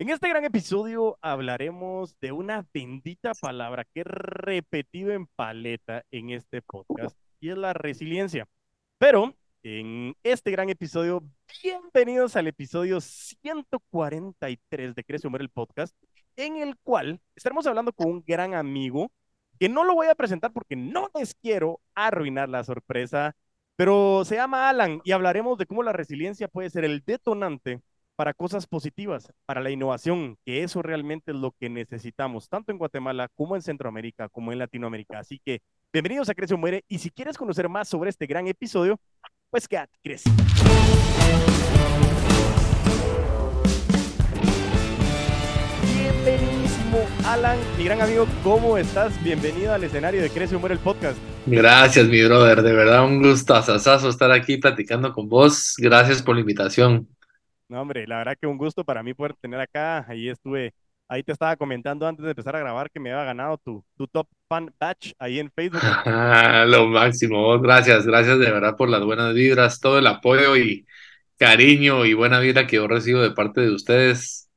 En este gran episodio hablaremos de una bendita palabra que he repetido en paleta en este podcast y es la resiliencia. Pero en este gran episodio, bienvenidos al episodio 143 de Crece Humor el podcast, en el cual estaremos hablando con un gran amigo que no lo voy a presentar porque no les quiero arruinar la sorpresa, pero se llama Alan y hablaremos de cómo la resiliencia puede ser el detonante para cosas positivas, para la innovación, que eso realmente es lo que necesitamos, tanto en Guatemala como en Centroamérica, como en Latinoamérica. Así que bienvenidos a Crece o Muere y si quieres conocer más sobre este gran episodio, pues quédate, crece. Bienvenidísimo, Alan, mi gran amigo, ¿cómo estás? Bienvenido al escenario de Crece o Muere el podcast. Gracias, mi brother, de verdad un gusto asasazo estar aquí platicando con vos. Gracias por la invitación. No, hombre, la verdad que un gusto para mí poder tener acá. Ahí estuve, ahí te estaba comentando antes de empezar a grabar que me había ganado tu, tu top fan batch ahí en Facebook. Lo máximo, gracias, gracias de verdad por las buenas vibras, todo el apoyo y cariño y buena vida que yo recibo de parte de ustedes.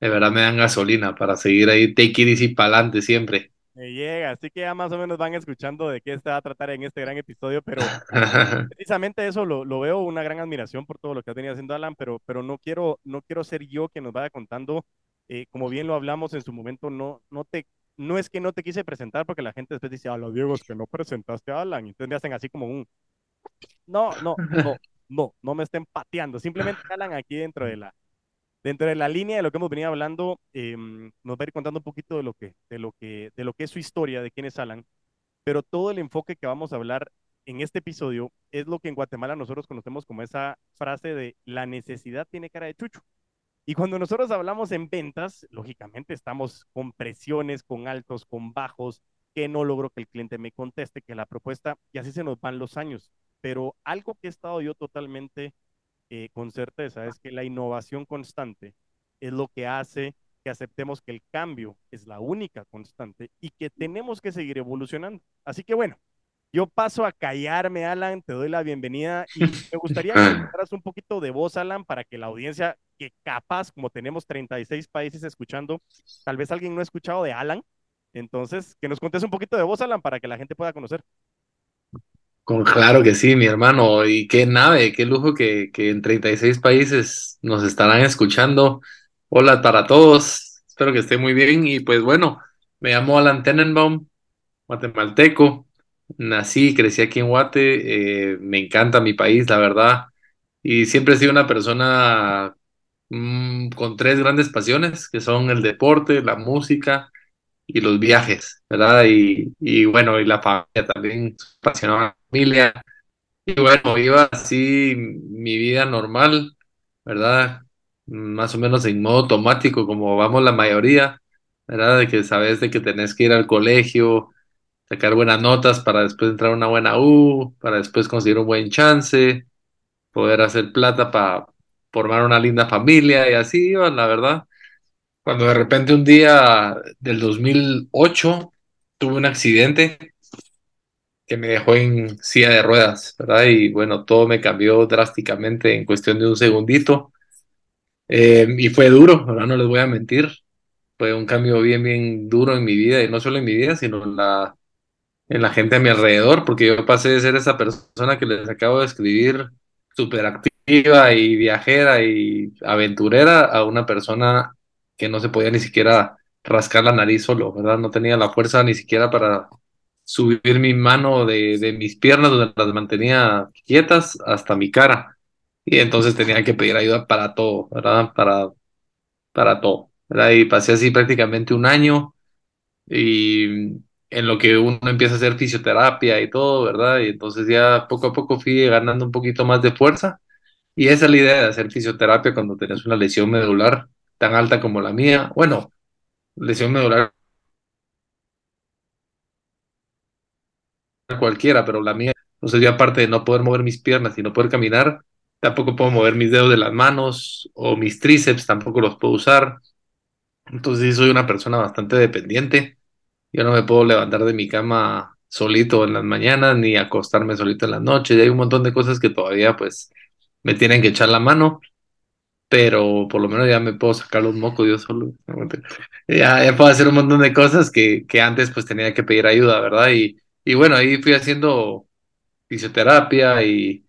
De verdad me dan gasolina para seguir ahí, take it easy para adelante siempre. Me llega, así que ya más o menos van escuchando de qué se va a tratar en este gran episodio, pero precisamente eso lo, lo, veo una gran admiración por todo lo que ha venido haciendo Alan, pero, pero no, quiero, no quiero ser yo quien nos vaya contando, eh, como bien lo hablamos en su momento, no, no, te, no es que no te quise presentar porque la gente después dice, a los Diego, es que no presentaste a Alan, entonces me hacen así como un, no, no, no, no, no me estén pateando, simplemente Alan aquí dentro de la, dentro de la línea de lo que hemos venido hablando, eh, nos va a ir contando un poquito de lo, que, de, lo que, de lo que es su historia, de quién es Alan, pero todo el enfoque que vamos a hablar en este episodio es lo que en Guatemala nosotros conocemos como esa frase de la necesidad tiene cara de chucho. Y cuando nosotros hablamos en ventas, lógicamente estamos con presiones, con altos, con bajos, que no logro que el cliente me conteste, que la propuesta, y así se nos van los años. Pero algo que he estado yo totalmente eh, con certeza es que la innovación constante es lo que hace que aceptemos que el cambio es la única constante y que tenemos que seguir evolucionando. Así que bueno, yo paso a callarme, Alan, te doy la bienvenida y me gustaría que hablaras un poquito de voz, Alan, para que la audiencia, que capaz, como tenemos 36 países escuchando, tal vez alguien no ha escuchado de Alan, entonces que nos contes un poquito de voz, Alan, para que la gente pueda conocer. Claro que sí, mi hermano, y qué nave, qué lujo que, que en 36 países nos estarán escuchando. Hola para todos, espero que esté muy bien y pues bueno, me llamo Alan Tenenbaum, guatemalteco, nací y crecí aquí en Guate, eh, me encanta mi país, la verdad, y siempre he sido una persona mmm, con tres grandes pasiones, que son el deporte, la música y los viajes, ¿verdad? Y, y bueno, y la familia también, apasionada la familia. Y bueno, iba así mi vida normal, ¿verdad? Más o menos en modo automático, como vamos la mayoría, ¿verdad? De que sabes de que tenés que ir al colegio, sacar buenas notas para después entrar a una buena U, para después conseguir un buen chance, poder hacer plata para formar una linda familia y así iban, la verdad. Cuando de repente un día del 2008 tuve un accidente que me dejó en silla de ruedas, ¿verdad? Y bueno, todo me cambió drásticamente en cuestión de un segundito. Eh, y fue duro, ahora no les voy a mentir. Fue un cambio bien, bien duro en mi vida, y no solo en mi vida, sino en la, en la gente a mi alrededor, porque yo pasé de ser esa persona que les acabo de escribir, súper activa y viajera y aventurera, a una persona que no se podía ni siquiera rascar la nariz solo, ¿verdad? No tenía la fuerza ni siquiera para subir mi mano de, mis piernas, donde las mantenía quietas, hasta mi cara. Y entonces tenía que pedir ayuda para todo, ¿verdad? Para, para todo. ¿verdad? Y pasé así prácticamente un año y en lo que uno empieza a hacer fisioterapia y todo, ¿verdad? Y entonces ya poco a poco fui ganando un poquito más de fuerza. Y esa es la idea de hacer fisioterapia cuando tienes una lesión medular tan alta como la mía. Bueno, lesión medular cualquiera, pero la mía, entonces yo aparte de no poder mover mis piernas y no poder caminar, tampoco puedo mover mis dedos de las manos o mis tríceps, tampoco los puedo usar. Entonces soy una persona bastante dependiente. Yo no me puedo levantar de mi cama solito en las mañanas ni acostarme solito en las noches. Y hay un montón de cosas que todavía pues me tienen que echar la mano. Pero por lo menos ya me puedo sacar los mocos yo solo. Ya, ya puedo hacer un montón de cosas que, que antes pues tenía que pedir ayuda, ¿verdad? Y, y bueno, ahí fui haciendo fisioterapia y,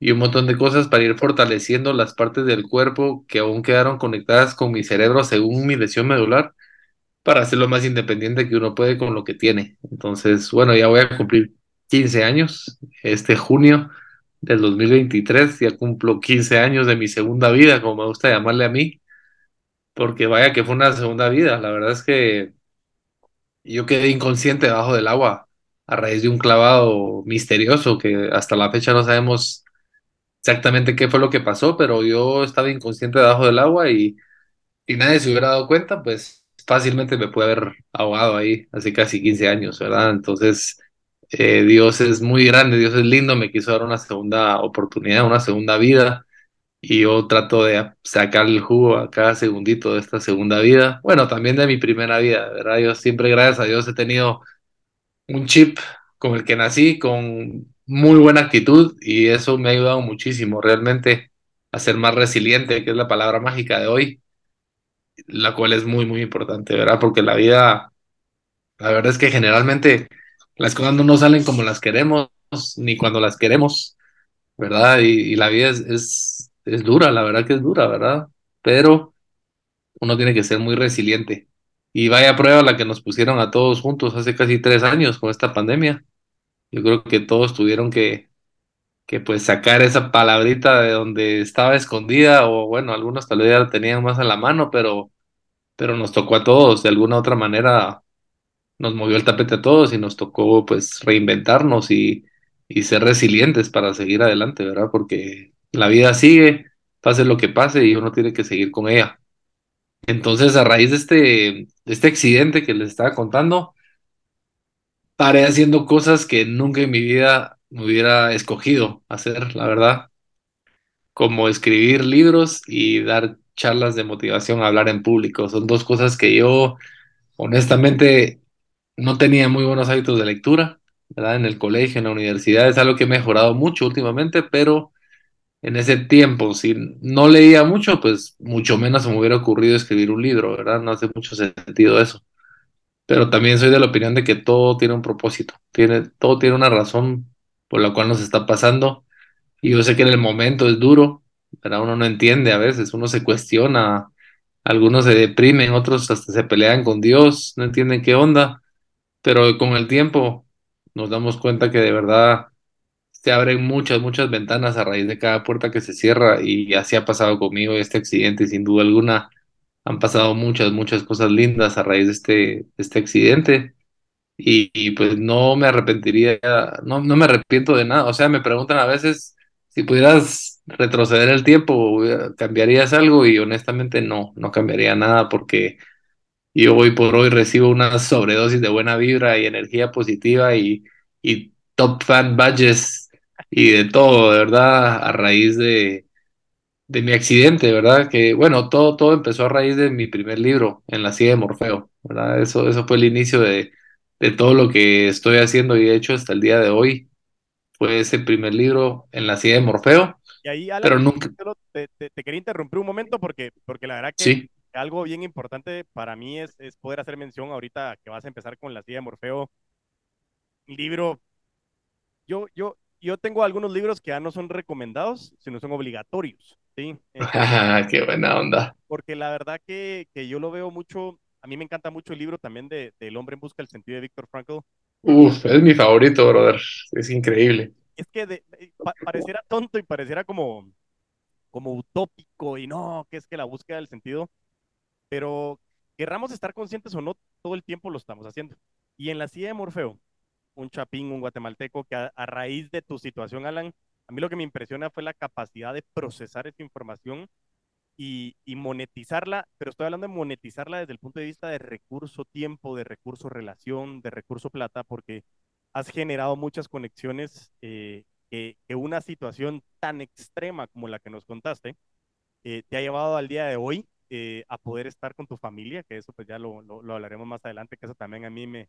y un montón de cosas para ir fortaleciendo las partes del cuerpo que aún quedaron conectadas con mi cerebro según mi lesión medular para ser lo más independiente que uno puede con lo que tiene. Entonces, bueno, ya voy a cumplir 15 años este junio del 2023, ya cumplo 15 años de mi segunda vida, como me gusta llamarle a mí, porque vaya que fue una segunda vida. La verdad es que yo quedé inconsciente debajo del agua a raíz de un clavado misterioso que hasta la fecha no sabemos exactamente qué fue lo que pasó, pero yo estaba inconsciente debajo del agua y si nadie se hubiera dado cuenta, pues fácilmente me puede haber ahogado ahí hace casi 15 años, ¿verdad? Entonces, eh, Dios es muy grande, Dios es lindo, me quiso dar una segunda oportunidad, una segunda vida, y yo trato de sacar el jugo a cada segundito de esta segunda vida. Bueno, también de mi primera vida, ¿verdad? Yo siempre, gracias a Dios, he tenido un chip con el que nací, con muy buena actitud, y eso me ha ayudado muchísimo, realmente, a ser más resiliente, que es la palabra mágica de hoy la cual es muy, muy importante, ¿verdad? Porque la vida, la verdad es que generalmente las cosas no nos salen como las queremos, ni cuando las queremos, ¿verdad? Y, la vida es, es, es dura, la verdad que es dura, ¿verdad? Pero uno tiene que ser muy resiliente. Y vaya prueba la que nos pusieron a todos juntos hace casi tres años con esta pandemia. Yo creo que todos tuvieron que, que pues sacar esa palabrita de donde estaba escondida, o bueno, algunos tal vez ya la tenían más en la mano, pero pero nos tocó a todos, de alguna otra manera nos movió el tapete a todos y nos tocó pues reinventarnos y, y ser resilientes para seguir adelante, ¿verdad? Porque la vida sigue, pase lo que pase y uno tiene que seguir con ella. Entonces, a raíz de este, este accidente que les estaba contando, paré haciendo cosas que nunca en mi vida me hubiera escogido hacer, la verdad, como escribir libros y dar charlas de motivación a hablar en público. Son dos cosas que yo, honestamente, no tenía muy buenos hábitos de lectura, ¿verdad? En el colegio, en la universidad, es algo que he mejorado mucho últimamente, pero en ese tiempo, si no leía mucho, pues mucho menos se me hubiera ocurrido escribir un libro, ¿verdad? No hace mucho sentido eso. Pero también soy de la opinión de que todo tiene un propósito, tiene, todo tiene una razón por la cual nos está pasando. Y yo sé que en el momento es duro, pero uno no entiende a veces, uno se cuestiona, algunos se deprimen, otros hasta se pelean con Dios, no entienden qué onda, pero con el tiempo nos damos cuenta que de verdad se abren muchas, muchas ventanas a raíz de cada puerta que se cierra y así ha pasado conmigo este accidente, sin duda alguna. Han pasado muchas, muchas cosas lindas a raíz de este, este accidente y, y, pues no me arrepentiría, no, no me arrepiento de nada. O sea, me preguntan a veces si pudieras retroceder el tiempo, ¿cambiarías algo? Y honestamente no, no cambiaría nada porque yo hoy por hoy recibo una sobredosis de buena vibra y energía positiva y, y top fan badges y de todo, de verdad, a raíz de, de mi accidente, ¿verdad? Que bueno, todo, todo empezó a raíz de mi primer libro, En la silla de Morfeo, ¿verdad? Eso, eso fue el inicio de, de todo lo que estoy haciendo y de hecho hasta el día de hoy fue ese primer libro, En la silla de Morfeo. Y ahí, Alan, pero nunca... te, te, te, quería interrumpir un momento porque, porque la verdad que sí. Algo bien importante para mí es, es poder hacer mención ahorita que vas a empezar con la silla de Morfeo. Libro, yo, yo, yo tengo algunos libros que ya no son recomendados, sino son obligatorios. ¿sí? Entonces, ¡Qué buena onda! Porque la verdad que, que, yo lo veo mucho, a mí me encanta mucho el libro también de, de El hombre en busca del sentido de Víctor Frankl. Uf, es mi favorito, brother. Es increíble. Es que de, pa, pareciera tonto y pareciera como, como utópico y no, que es que la búsqueda del sentido, pero querramos estar conscientes o no, todo el tiempo lo estamos haciendo. Y en la silla de Morfeo, un chapín, un guatemalteco, que a, raíz de tu situación, Alan, a mí lo que me impresiona fue la capacidad de procesar esa información y, y, monetizarla, pero estoy hablando de monetizarla desde el punto de vista de recurso tiempo, de recurso relación, de recurso plata, porque has generado muchas conexiones eh, que, que, una situación tan extrema como la que nos contaste eh, te ha llevado al día de hoy eh, a poder estar con tu familia, que eso pues ya lo, lo, lo, hablaremos más adelante, que eso también a mí me,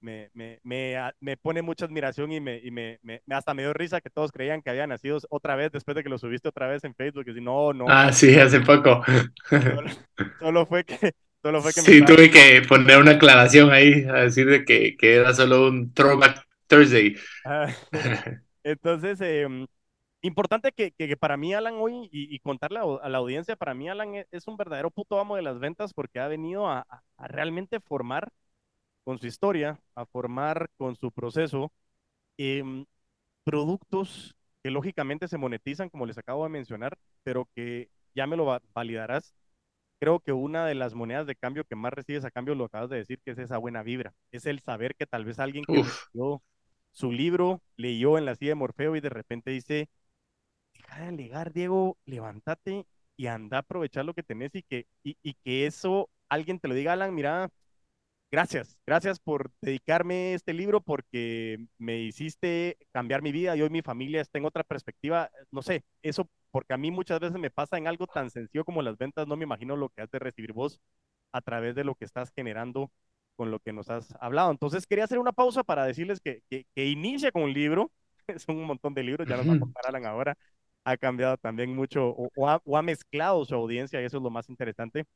me, me, me, me, pone mucha admiración y, me, y me, me, hasta me dio risa que todos creían que había nacido otra vez después de que lo subiste otra vez en Facebook. Y si no, no. Ah, sí, hace poco. Solo, fue que. Solo fue que sí, tuve que poner una aclaración ahí, a decir de que, que era solo un Throwback Thursday. Ah, entonces, em, importante que, que, para mí, Alan, hoy, y, contarle a, la audiencia, para mí, Alan e, es, un verdadero puto amo de las ventas porque ha venido a, a realmente formar con su historia, a formar con su proceso em, productos que lógicamente se monetizan, como les acabo de mencionar, pero que ya me lo validarás. Creo que una de las monedas de cambio que más recibes a cambio, lo acabas de decir, que es esa buena vibra. Es el saber que tal vez alguien que leyó su libro, leyó en la silla de Morfeo y de repente dice, deja de alegar, Diego, levántate y anda a aprovechar lo que tenés y que, y, y que eso alguien te lo diga, Alan, mira, Gracias, gracias por dedicarme este libro porque me hiciste cambiar mi vida y hoy mi familia está en otra perspectiva. No sé, eso porque a mí muchas veces me pasa en algo tan sencillo como las ventas, no me imagino lo que has de recibir vos a través de lo que estás generando con lo que nos has hablado. Entonces quería hacer una pausa para decirles que, que, inicia con un libro, son un montón de libros, ya nos va a contar Alan ahora, ha cambiado también mucho o, ha, mezclado su audiencia y eso es lo más interesante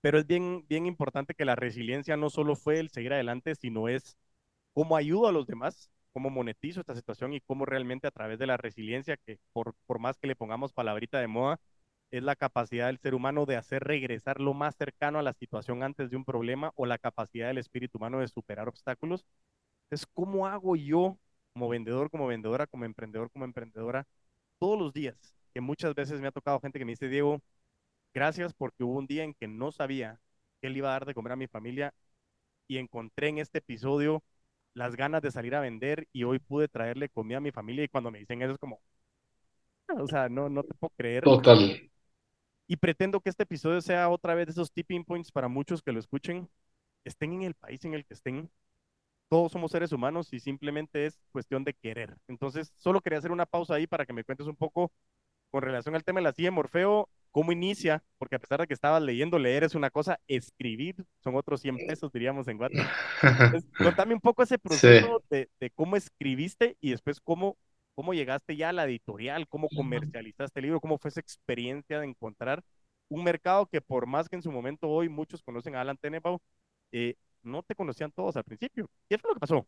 pero es bien, bien importante que la resiliencia no solo fue el seguir adelante, sino es cómo ayudo a los demás, cómo monetizo esta situación y cómo realmente a través de la resiliencia, que por, por más que le pongamos palabrita de moda, es la capacidad del ser humano de hacer regresar lo más cercano a la situación antes de un problema o la capacidad del espíritu humano de superar obstáculos. Es cómo hago yo como vendedor, como vendedora, como emprendedor, como emprendedora, todos los días, que muchas veces me ha tocado gente que me dice, Diego, Gracias porque hubo un día en que no sabía qué le iba a dar de comer a mi familia y encontré en este episodio las ganas de salir a vender y hoy pude traerle comida a mi familia y cuando me dicen eso es como, o sea, no, no te puedo creer. Total. Y pretendo que este episodio sea otra vez de esos tipping points para muchos que lo escuchen, estén en el país en el que estén. Todos somos seres humanos y simplemente es cuestión de querer. Entonces, solo quería hacer una pausa ahí para que me cuentes un poco con relación al tema de la silla Morfeo cómo inicia, porque a pesar de que estabas leyendo, leer es una cosa, escribir son otros 100 pesos, diríamos en Guatemala. contame un poco ese proceso de, cómo escribiste y después cómo, cómo llegaste ya a la editorial, cómo comercializaste el libro, cómo fue esa experiencia de encontrar un mercado que por más que en su momento hoy muchos conocen a Alan Tenebau, eh, no te conocían todos al principio. ¿Qué fue lo que pasó?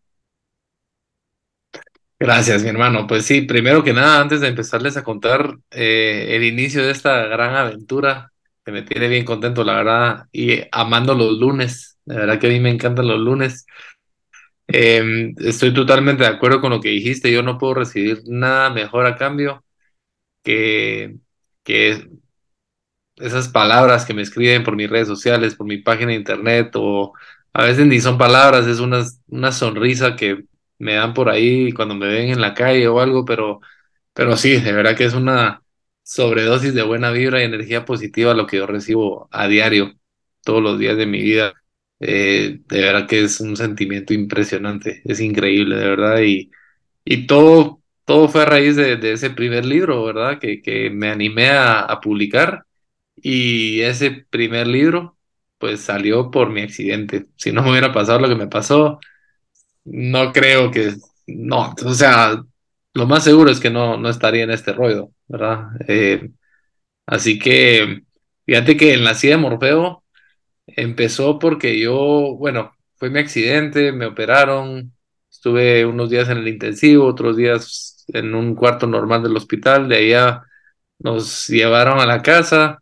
Gracias, mi hermano. Pues sí, primero que nada, antes de empezarles a contar eh, el inicio de esta gran aventura, que me tiene bien contento, la verdad, y amando los lunes. La verdad que a mí me encantan los lunes. Em, estoy totalmente de acuerdo con lo que dijiste. Yo no puedo recibir nada mejor a cambio que, que esas palabras que me escriben por mis redes sociales, por mi página de internet, o a veces ni son palabras, es una, una sonrisa que me dan por ahí cuando me ven en la calle o algo, pero, pero sí, de verdad que es una sobredosis de buena vibra y energía positiva lo que yo recibo a diario, todos los días de mi vida. Eh, de verdad que es un sentimiento impresionante, es increíble, de verdad, y, y todo, todo fue a raíz de, ese primer libro, ¿verdad? Que, que me animé a, a publicar y ese primer libro pues salió por mi accidente. Si no me hubiera pasado lo que me pasó, no creo que, no, o sea, lo más seguro es que no, no estaría en este rollo, ¿verdad? Eh, así que, fíjate que en la silla de Morfeo empezó porque yo, bueno, fue mi accidente, me operaron, estuve unos días en el intensivo, otros días en un cuarto normal del hospital, de allá nos llevaron a la casa,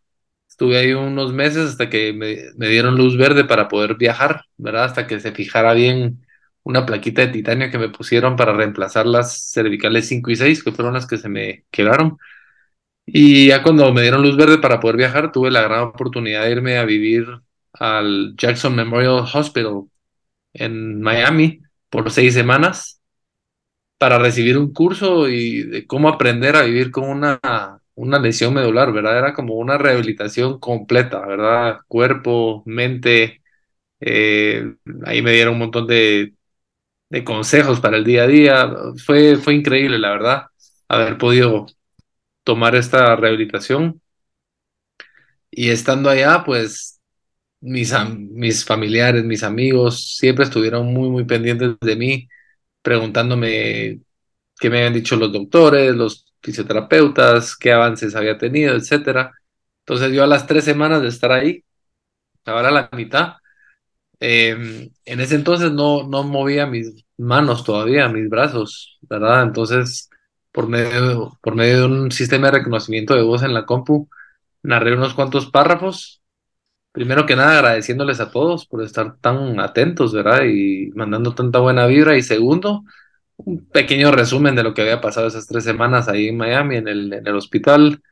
estuve ahí unos meses hasta que me, dieron luz verde para poder viajar, ¿verdad? Hasta que se fijara bien una plaquita de titanio que me pusieron para reemplazar las cervicales 5 y 6, que fueron las que se me quebraron. Y ya cuando me dieron luz verde para poder viajar, tuve la gran oportunidad de irme a vivir al Jackson Memorial Hospital en Miami por seis semanas para recibir un curso y de cómo aprender a vivir con una, una lesión medular, ¿verdad? Era como una rehabilitación completa, ¿verdad? Cuerpo, mente. Eh, ahí me dieron un montón de de consejos para el día a día. Fue, fue increíble, la verdad, haber podido tomar esta rehabilitación. Y estando allá, pues mis, mis familiares, mis amigos, siempre estuvieron muy, muy pendientes de mí, preguntándome qué me habían dicho los doctores, los fisioterapeutas, qué avances había tenido, etcétera. Entonces yo a las tres semanas de estar ahí, ahora a la mitad, eh, en ese entonces no, no movía mis manos todavía, mis brazos, ¿verdad? Entonces, por medio, por medio de un sistema de reconocimiento de voz en la compu, narré unos cuantos párrafos. Primero que nada, agradeciéndoles a todos por estar tan atentos, ¿verdad? Y mandando tanta buena vibra. Y segundo, un pequeño resumen de lo que había pasado esas tres semanas ahí en Miami, en el, hospital.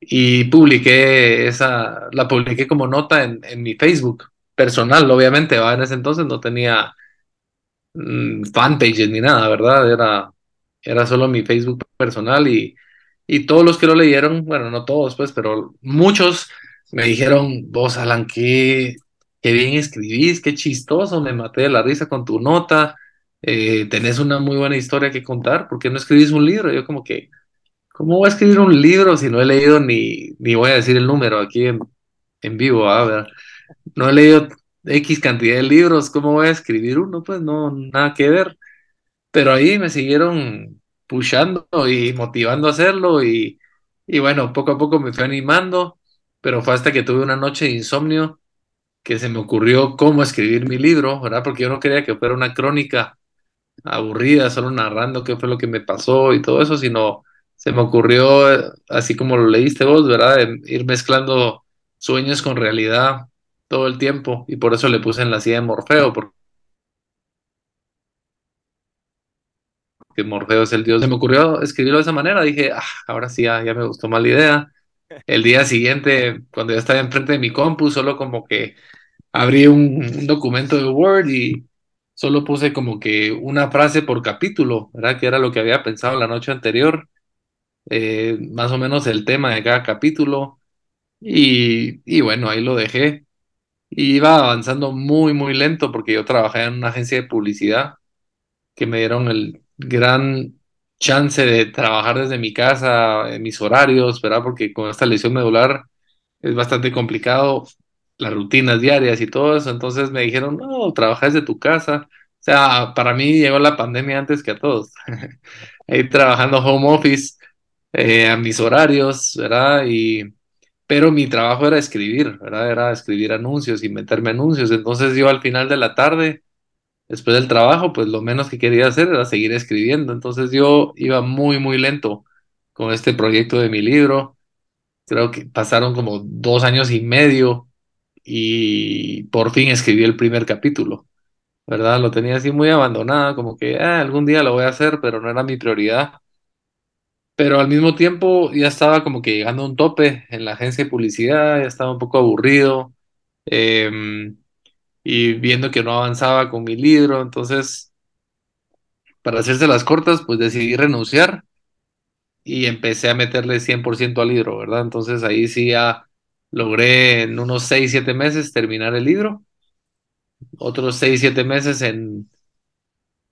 Y publiqué esa, la publiqué como nota en, mi Facebook personal, obviamente, ¿va? En ese entonces no tenía mm, fanpages ni nada, ¿verdad? Era, era solo mi Facebook personal y, y todos los que lo leyeron, bueno, no todos, pues, pero muchos me dijeron, vos, Alan, qué, qué bien escribís, qué chistoso, me maté de la risa con tu nota, eh, tenés una muy buena historia que contar, ¿por qué no escribís un libro? Yo como que, ¿cómo voy a escribir un libro si no he leído ni, ni voy a decir el número aquí en, en vivo? A ver, no he leído X cantidad de libros, ¿cómo voy a escribir uno? Pues no, nada que ver. Pero ahí me siguieron pushando y motivando a hacerlo y, y bueno, poco a poco me fui animando, pero fue hasta que tuve una noche de insomnio que se me ocurrió cómo escribir mi libro, ¿verdad? Porque yo no quería que fuera una crónica aburrida, solo narrando qué fue lo que me pasó y todo eso, sino se me ocurrió, así como lo leíste vos, ¿verdad? De ir mezclando sueños con realidad todo el tiempo y por eso le puse en la silla de Morfeo, porque Morfeo es el dios. Se me ocurrió escribirlo de esa manera, dije, ah, ahora sí, ya, ya me gustó más la idea. El día siguiente, cuando ya estaba enfrente de mi compu, solo como que abrí un, un documento de Word y solo puse como que una frase por capítulo, ¿verdad? Que era lo que había pensado la noche anterior, eh, más o menos el tema de cada capítulo. Y, y bueno, ahí lo dejé. Y iba avanzando muy, muy lento porque yo trabajaba en una agencia de publicidad que me dieron el gran chance de trabajar desde mi casa, en mis horarios, ¿verdad? Porque con esta lesión medular es bastante complicado las rutinas diarias y todo eso. Entonces me dijeron, no, trabaja desde tu casa. O sea, para mí llegó la pandemia antes que a todos. Ahí trabajando home office, eh, a mis horarios, ¿verdad? Y, pero mi trabajo era escribir, ¿verdad? Era escribir anuncios, inventarme anuncios. Entonces yo al final de la tarde después del trabajo, pues lo menos que quería hacer era seguir escribiendo. Entonces yo iba muy, muy lento con este proyecto de mi libro. Creo que pasaron como dos años y medio y por fin escribí el primer capítulo, ¿verdad? Lo tenía así muy abandonado, como que "Ah, algún día lo voy a hacer, pero no era mi prioridad. Pero al mismo tiempo ya estaba como que llegando a un tope en la agencia de publicidad, ya estaba un poco aburrido. em, y viendo que no avanzaba con mi libro, entonces para hacerse las cortas, pues decidí renunciar y empecé a meterle 100% al libro, ¿verdad? Entonces ahí sí ya logré en unos 6 7 meses terminar el libro, otros 6 7 meses en,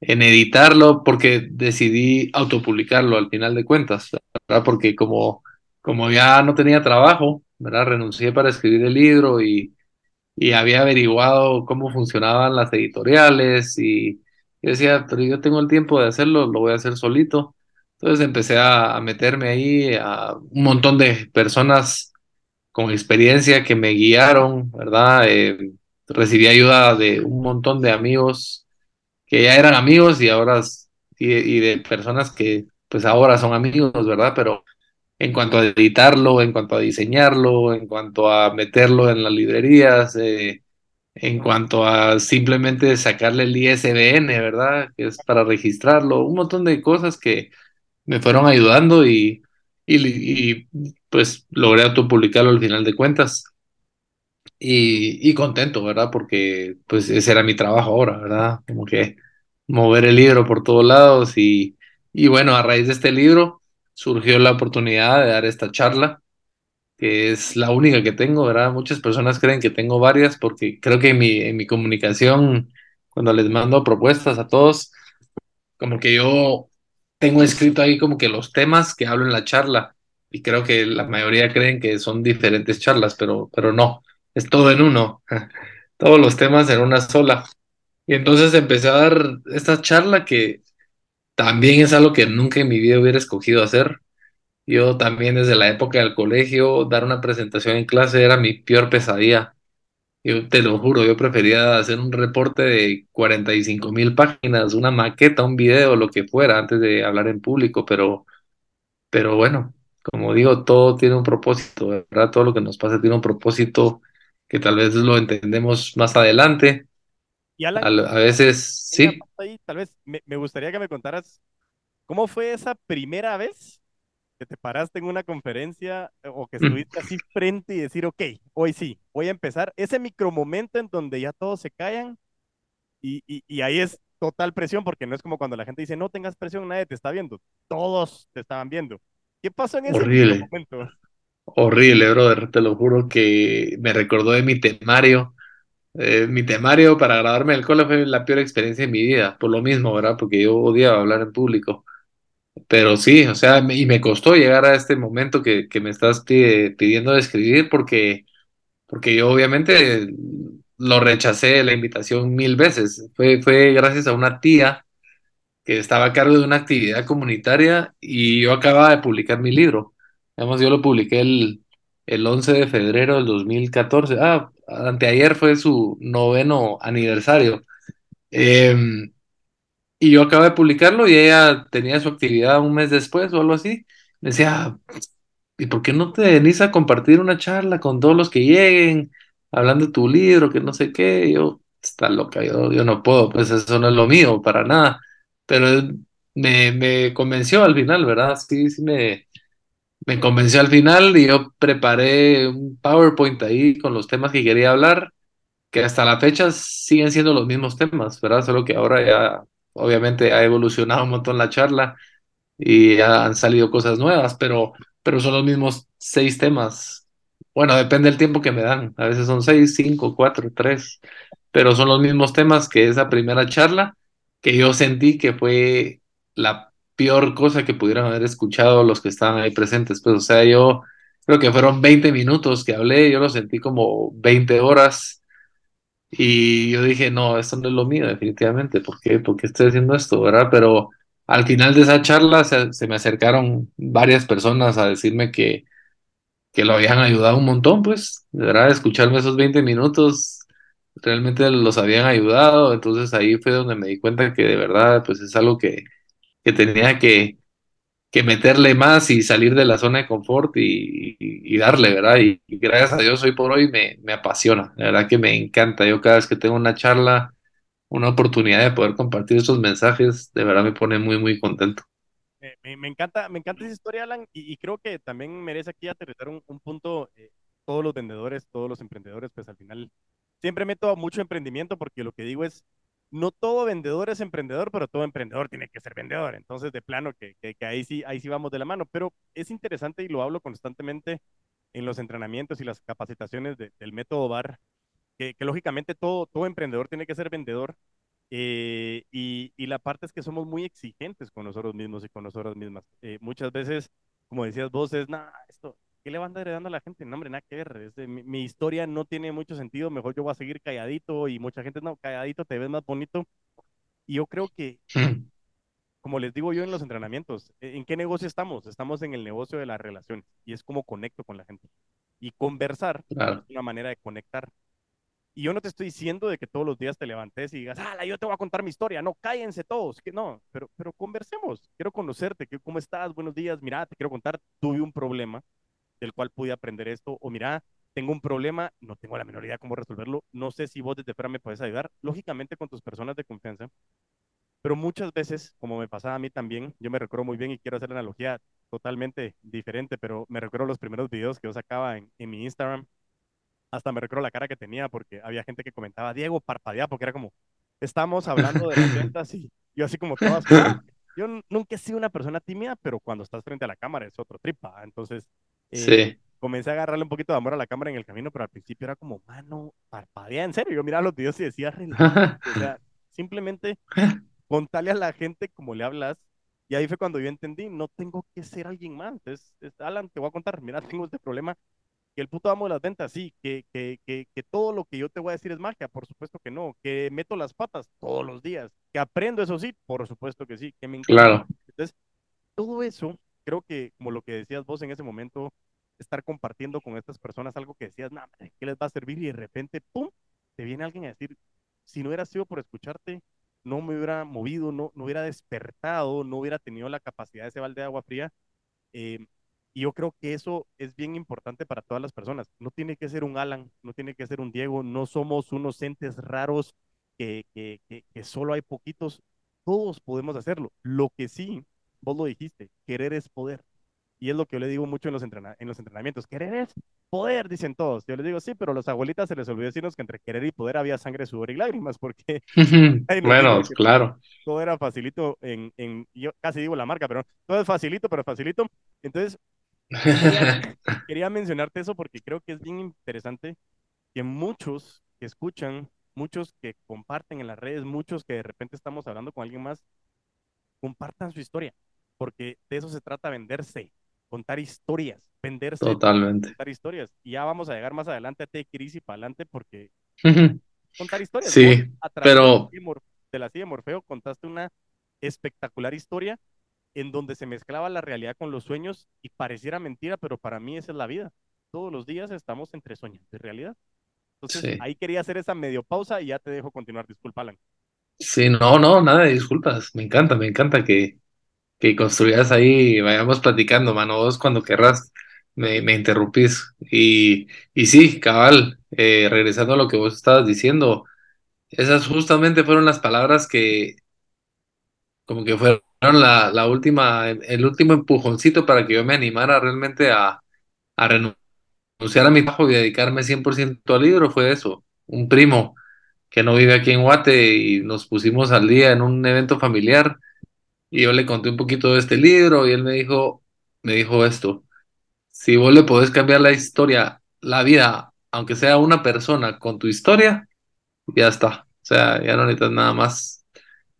en editarlo porque decidí autopublicarlo al final de cuentas. Porque como, como ya no tenía trabajo, ¿verdad? Renuncié para escribir el libro y y había averiguado cómo funcionaban las editoriales y yo decía, pero yo tengo el tiempo de hacerlo, lo voy a hacer solito. Entonces empecé a meterme ahí a un montón de personas con experiencia que me guiaron, ¿verdad? Eh, recibí ayuda de un montón de amigos que ya eran amigos y ahora y de personas que pues ahora son amigos, ¿verdad? Pero en cuanto a editarlo, en cuanto a diseñarlo, en cuanto a meterlo en las librerías, eh, en cuanto a simplemente sacarle el ISBN, ¿verdad? Que es para registrarlo, un montón de cosas que me fueron ayudando y, y, pues logré autopublicarlo al final de cuentas. Y, y contento, ¿verdad? Porque pues ese era mi trabajo ahora, ¿verdad? Como que mover el libro por todos lados y, y bueno, a raíz de este libro surgió la oportunidad de dar esta charla que es la única que tengo, ¿verdad? Muchas personas creen que tengo varias porque creo que en mi, en mi comunicación, cuando les mando propuestas a todos, como que yo tengo escrito ahí como que los temas que hablo en la charla y creo que la mayoría creen que son diferentes charlas, pero, pero no. es todo en uno, todos los temas en una sola. Y entonces empecé a dar esta charla que también es algo que nunca en mi vida hubiera escogido hacer. Yo también desde la época del colegio, dar una presentación en clase era mi peor pesadilla. Yo te lo juro, yo prefería hacer un reporte de 45 mil páginas, una maqueta, un video, lo que fuera, antes de hablar en público, pero, pero bueno, como digo, todo tiene un propósito, ¿verdad? Todo lo que nos pasa tiene un propósito que tal vez lo entendemos más adelante. Y A, Alan, a veces sí. ahí, tal vez me, me gustaría que me contaras cómo fue esa primera vez que te paraste en una conferencia eh, o que Mm, estuviste así frente y decir, ok, hoy sí, voy a empezar. Ese micromomento en donde ya todos se callan y, y, y ahí es total presión, porque no es como cuando la gente dice, no tengas presión, nadie te está viendo. Todos te estaban viendo. ¿Qué pasó en ese horrible, micromomento? horrible, brother. Te lo juro que me recordó de mi temario. Eh, mi temario para graduarme del cole fue la peor experiencia de mi vida, por lo mismo, ¿verdad? Porque yo odiaba hablar en público. Pero sí, o sea, y me costó llegar a este momento que, que me estás pi- pidiendo de escribir porque, porque yo obviamente lo rechacé la invitación mil veces. Fue, fue gracias a una tía que estaba a cargo de una actividad comunitaria y yo acababa de publicar mi libro. Además, yo lo publiqué el, el 11 de febrero del 2014. Ah, anteayer fue su noveno aniversario. Em, y yo acababa de publicarlo y ella tenía su actividad un mes después o algo así. Decía, ¿y por qué no te venís a compartir una charla con todos los que lleguen, hablando de tu libro, que no sé qué? Yo, está loca, yo, yo no puedo, pues eso no es lo mío, para nada. Pero me, me convenció al final, ¿verdad? Sí, sí me, me convenció al final y yo preparé un PowerPoint ahí con los temas que quería hablar, que hasta la fecha siguen siendo los mismos temas, ¿verdad? Solo que ahora ya, obviamente, ha evolucionado un montón la charla y han salido cosas nuevas, pero, pero son los mismos seis temas. Bueno, depende del tiempo que me dan. A veces son seis, cinco, cuatro, tres, pero son los mismos temas que esa primera charla que yo sentí que fue la peor cosa que pudieran haber escuchado los que estaban ahí presentes. Pues, o sea, yo creo que fueron 20 minutos que hablé, yo lo sentí como 20 horas y yo dije, no, esto no es lo mío, definitivamente. ¿Por qué? ¿Por qué estoy haciendo esto, verdad? Pero al final de esa charla se, se me acercaron varias personas a decirme que, que lo habían ayudado un montón, pues, verdad, escucharme esos 20 minutos realmente los habían ayudado. Entonces ahí fue donde me di cuenta que de verdad, pues es algo que, que tenía que, que meterle más y salir de la zona de confort y, darle, ¿verdad? Y, gracias a Dios hoy por hoy me, apasiona, la verdad que me encanta. Yo cada vez que tengo una charla, una oportunidad de poder compartir estos mensajes, de verdad me pone muy, muy contento. Me, encanta, me encanta esa historia, Alan, y, creo que también merece aquí aterrizar un, un punto, eh, todos los vendedores, todos los emprendedores, pues al final siempre meto mucho emprendimiento porque lo que digo es, no todo vendedor es emprendedor, pero todo emprendedor tiene que ser vendedor, entonces de plano que, que, ahí sí, ahí sí vamos de la mano, pero es interesante y lo hablo constantemente en los entrenamientos y las capacitaciones de- del método BAR, que, lógicamente todo, emprendedor tiene que ser vendedor, eh, y, y la parte es que somos muy exigentes con nosotros mismos y con nosotras mismas. Eh, muchas veces, como decías vos, es, nada, esto, ¿qué le van heredando a la gente? No, hombre, nada que ver. es mi, mi historia no tiene mucho sentido, mejor yo voy a seguir calladito y mucha gente, no, calladito te ves más bonito. Y yo creo que, como les digo yo en los entrenamientos, ¿e, ¿en qué negocio estamos? Estamos en el negocio de las relaciones y es como conecto con la gente. Y conversar es Claro, una manera de conectar. Y yo no te estoy diciendo de que todos los días te levantes y digas, ah, yo te voy a contar mi historia. No, cállense todos. Que no, pero, pero conversemos. Quiero conocerte. que- ¿Cómo estás? Buenos días. Mira, te quiero contar. Tuve un problema del cual pude aprender esto. O mira, tengo un problema. No tengo la menor idea cómo resolverlo. No sé si vos desde fuera me puedes ayudar. Lógicamente con tus personas de confianza. Pero muchas veces, como me pasaba a mí también, yo me recuerdo muy bien y quiero hacer la analogía totalmente diferente, pero me recuerdo los primeros videos que yo sacaba en, en mi Instagram hasta me recuerdo la cara que tenía porque había gente que comentaba, Diego, parpadea, porque era como, estamos hablando de las ventas y yo así como todas. Yo nunca he sido una persona tímida, pero cuando estás frente a la cámara es otro tripa. Entonces, eh, sí. comencé a agarrarle un poquito de amor a la cámara en el camino, pero al principio era como, mano, parpadea, en serio. Yo miraba los videos y decía, o sea, simplemente contale a la gente cómo le hablas. Y ahí fue cuando yo entendí, no tengo que ser alguien más. Es, es, Alan, te voy a contar, mira, tengo este problema que el puto amo de las ventas, sí, que, que, que, que todo lo que yo te voy a decir es magia, por supuesto que no, que meto las patas todos los días, que aprendo eso sí, por supuesto que sí, que me encanta. Claro, Entonces, todo eso, creo que como lo que decías vos en ese momento, estar compartiendo con estas personas algo que decías, nada, ¿qué les va a servir? Y de repente, ¡pum!, te viene alguien a decir, si no hubiera sido por escucharte, no me hubiera movido, no, no hubiera despertado, no hubiera tenido la capacidad de ese balde de agua fría. Eh, y yo creo que eso es bien importante para todas las personas. No tiene que ser un Alan, no tiene que ser un Diego, no somos unos entes raros que, que, que, que solo hay poquitos. Todos podemos hacerlo. Lo que sí, vos lo dijiste, querer es poder. Y es lo que yo le digo mucho en los, entrena en los entrenamientos. Querer es poder, dicen todos. Yo les digo, sí, pero a los abuelitas se les olvidó decirnos que entre querer y poder había sangre, sudor y lágrimas, porque bueno, claro, todo era facilito en, en, yo casi digo la marca, pero todo es facilito, pero facilito. Entonces, quería, quería mencionarte eso porque creo que es bien interesante que muchos que escuchan, muchos que comparten en las redes, muchos que de repente estamos hablando con alguien más, compartan su historia, porque de eso se trata venderse, contar historias, venderse, totalmente. contar historias. Y ya vamos a llegar más adelante a Te Crisis y para adelante porque contar historias. Sí, pero de la silla de Morfeo, contaste una espectacular historia en donde se mezclaba la realidad con los sueños y pareciera mentira, pero para mí esa es la vida. Todos los días estamos entre sueños y realidad. Entonces, sí, ahí quería hacer esa medio pausa y ya te dejo continuar. Disculpa, Alan. sí, no, no, nada de disculpas. Me encanta, me encanta que, que construyas ahí vayamos platicando, mano. Vos cuando querrás me, me interrumpís. Y, y sí, cabal, eh, regresando a lo que vos estabas diciendo, esas justamente fueron las palabras que como que fueron la, la última, el último empujoncito para que yo me animara realmente a, a renunciar a mi trabajo y dedicarme 100% al libro. Fue eso, un primo que no vive aquí en Guate y nos pusimos al día en un evento familiar y yo le conté un poquito de este libro y él me dijo, me dijo esto, si vos le podés cambiar la historia, la vida, aunque sea una persona con tu historia, ya está. O sea, ya no necesitas nada más.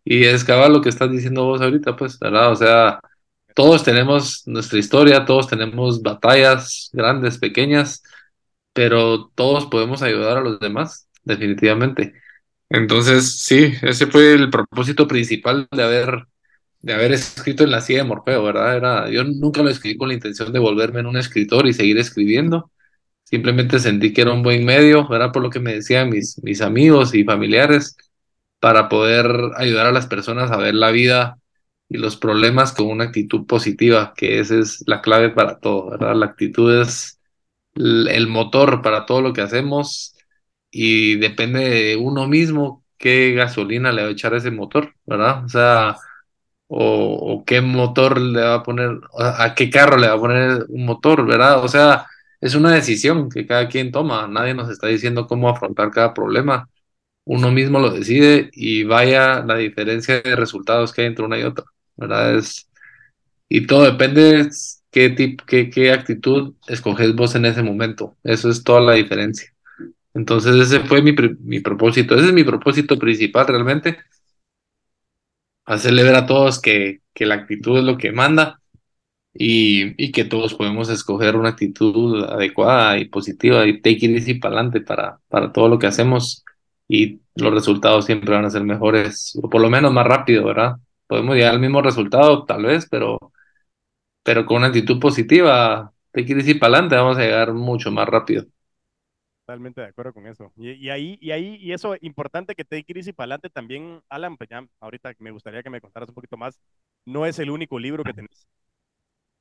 Y es cabal lo que estás diciendo vos ahorita, pues, ¿verdad? O sea, todos tenemos nuestra historia, todos tenemos batallas grandes, pequeñas, pero todos podemos ayudar a los demás, definitivamente. Entonces, sí, ese fue el propósito principal de haber, de haber escrito en la silla de Morfeo, ¿verdad? Era, yo nunca lo escribí con la intención de volverme en un escritor y seguir escribiendo. Simplemente sentí que era un buen medio, ¿verdad? Por lo que me decían mis, mis amigos y familiares, para poder ayudar a las personas a ver la vida y los problemas con una actitud positiva, que esa es la clave para todo, ¿verdad? La actitud es el motor para todo lo que hacemos y depende de uno mismo qué gasolina le va a echar a ese motor, ¿verdad? O sea, o, qué motor le va a poner, a, qué carro le va a poner un motor, ¿verdad? O sea, es una decisión que cada quien toma, nadie nos está diciendo cómo afrontar cada problema, uno mismo lo decide y vaya la diferencia de resultados que hay entre una y otra, ¿verdad? Es, y todo depende qué tipo, qué, qué actitud escoges vos en ese momento, eso es toda la diferencia. Entonces ese fue mi, mi propósito, ese es mi propósito principal realmente, hacerle ver a todos que, que la actitud es lo que manda y, y que todos podemos escoger una actitud adecuada y positiva y take it easy para adelante para, para todo lo que hacemos y los resultados siempre van a ser mejores, o por lo menos más rápido, ¿verdad? Podemos llegar al mismo resultado, tal vez, pero, pero con una actitud positiva, take it easy para adelante, vamos a llegar mucho más rápido. Totalmente de acuerdo con eso. Y, y ahí, y ahí, y eso importante que te di crisis para adelante también, Alan, pues ya ahorita me gustaría que me contaras un poquito más. No es el único libro que tenés,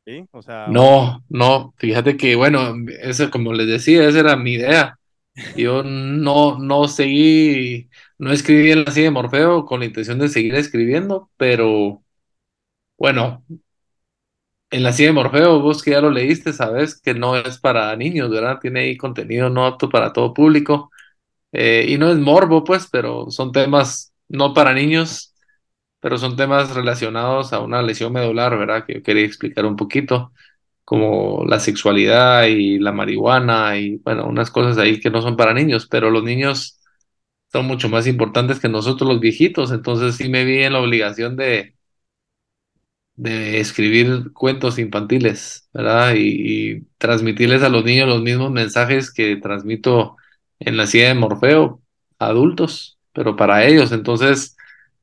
¿sí? O sea, No, no, fíjate que, bueno, eso como les decía, esa era mi idea. Yo no, no seguí, no escribí en la de Morfeo con la intención de seguir escribiendo, pero bueno, en la silla de Morfeo, vos que ya lo leíste, sabes que no es para niños, ¿verdad? Tiene ahí contenido no apto para todo público, eh, y no es morbo, pues, pero son temas no para niños, pero son temas relacionados a una lesión medular, ¿verdad? Que yo quería explicar un poquito, como la sexualidad y la marihuana y, bueno, unas cosas ahí que no son para niños, pero los niños son mucho más importantes que nosotros los viejitos, entonces sí me vi en la obligación de, de escribir cuentos infantiles, ¿verdad? Y, transmitirles a los niños los mismos mensajes que transmito en la silla de Morfeo adultos, pero para ellos. Entonces,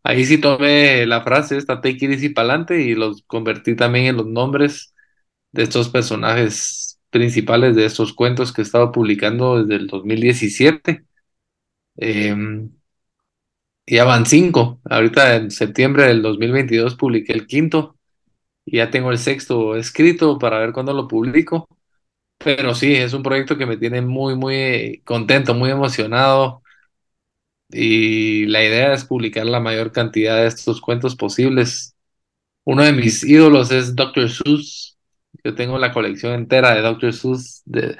ahí sí tomé la frase esta, take it easy pa'lante, y los convertí también en los nombres de estos personajes principales de estos cuentos que he estado publicando desde el 2017. Em, ya van cinco. Ahorita en septiembre del 2022 publiqué el quinto y ya tengo el sexto escrito para ver cuándo lo publico. Pero sí, es un proyecto que me tiene muy, muy contento, muy emocionado. Y la idea es publicar la mayor cantidad de estos cuentos posibles. Uno de mis ídolos es Dr. Seuss. Yo tengo la colección entera de Dr. Seuss, de,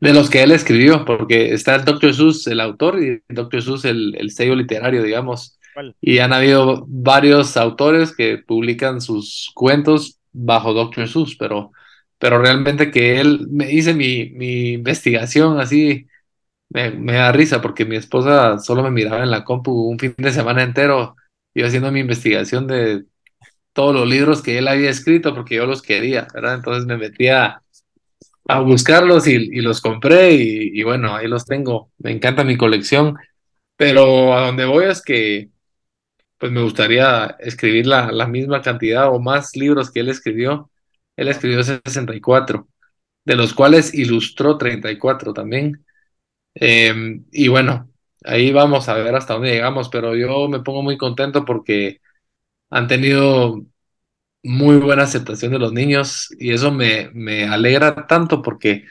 de los que él escribió, porque está el Dr. Seuss, el autor, y el Dr. El, el sello literario, digamos. Y han habido varios autores que publican sus cuentos bajo Dr. Seuss, pero, pero realmente que él me hice mi, mi investigación así, me, me da risa porque mi esposa solo me miraba en la compu un fin de semana entero, yo haciendo mi investigación de todos los libros que él había escrito porque yo los quería, ¿verdad? Entonces me metía a buscarlos y, y los compré y, y bueno, ahí los tengo. Me encanta mi colección, pero a donde voy es que pues me gustaría escribir la, la misma cantidad o más libros que él escribió. Él escribió 64, de los cuales ilustró 34 también. Eh, y bueno, ahí vamos a ver hasta dónde llegamos, pero yo me pongo muy contento porque han tenido muy buena aceptación de los niños y eso me, me alegra tanto porque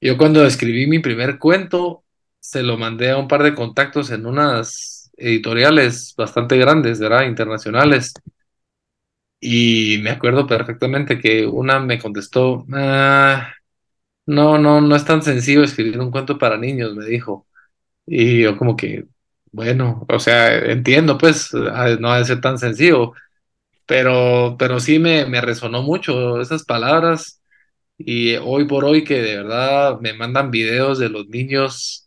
yo cuando escribí mi primer cuento se lo mandé a un par de contactos en unas editoriales bastante grandes, ¿verdad? Internacionales. Y me acuerdo perfectamente que una me contestó, "Ah, no, no, no es tan sencillo escribir un cuento para niños, me dijo. Y yo como que, bueno, o sea, entiendo, pues, no ha de ser tan sencillo, pero, pero sí me, me resonó mucho esas palabras. Y hoy por hoy que de verdad me mandan videos de los niños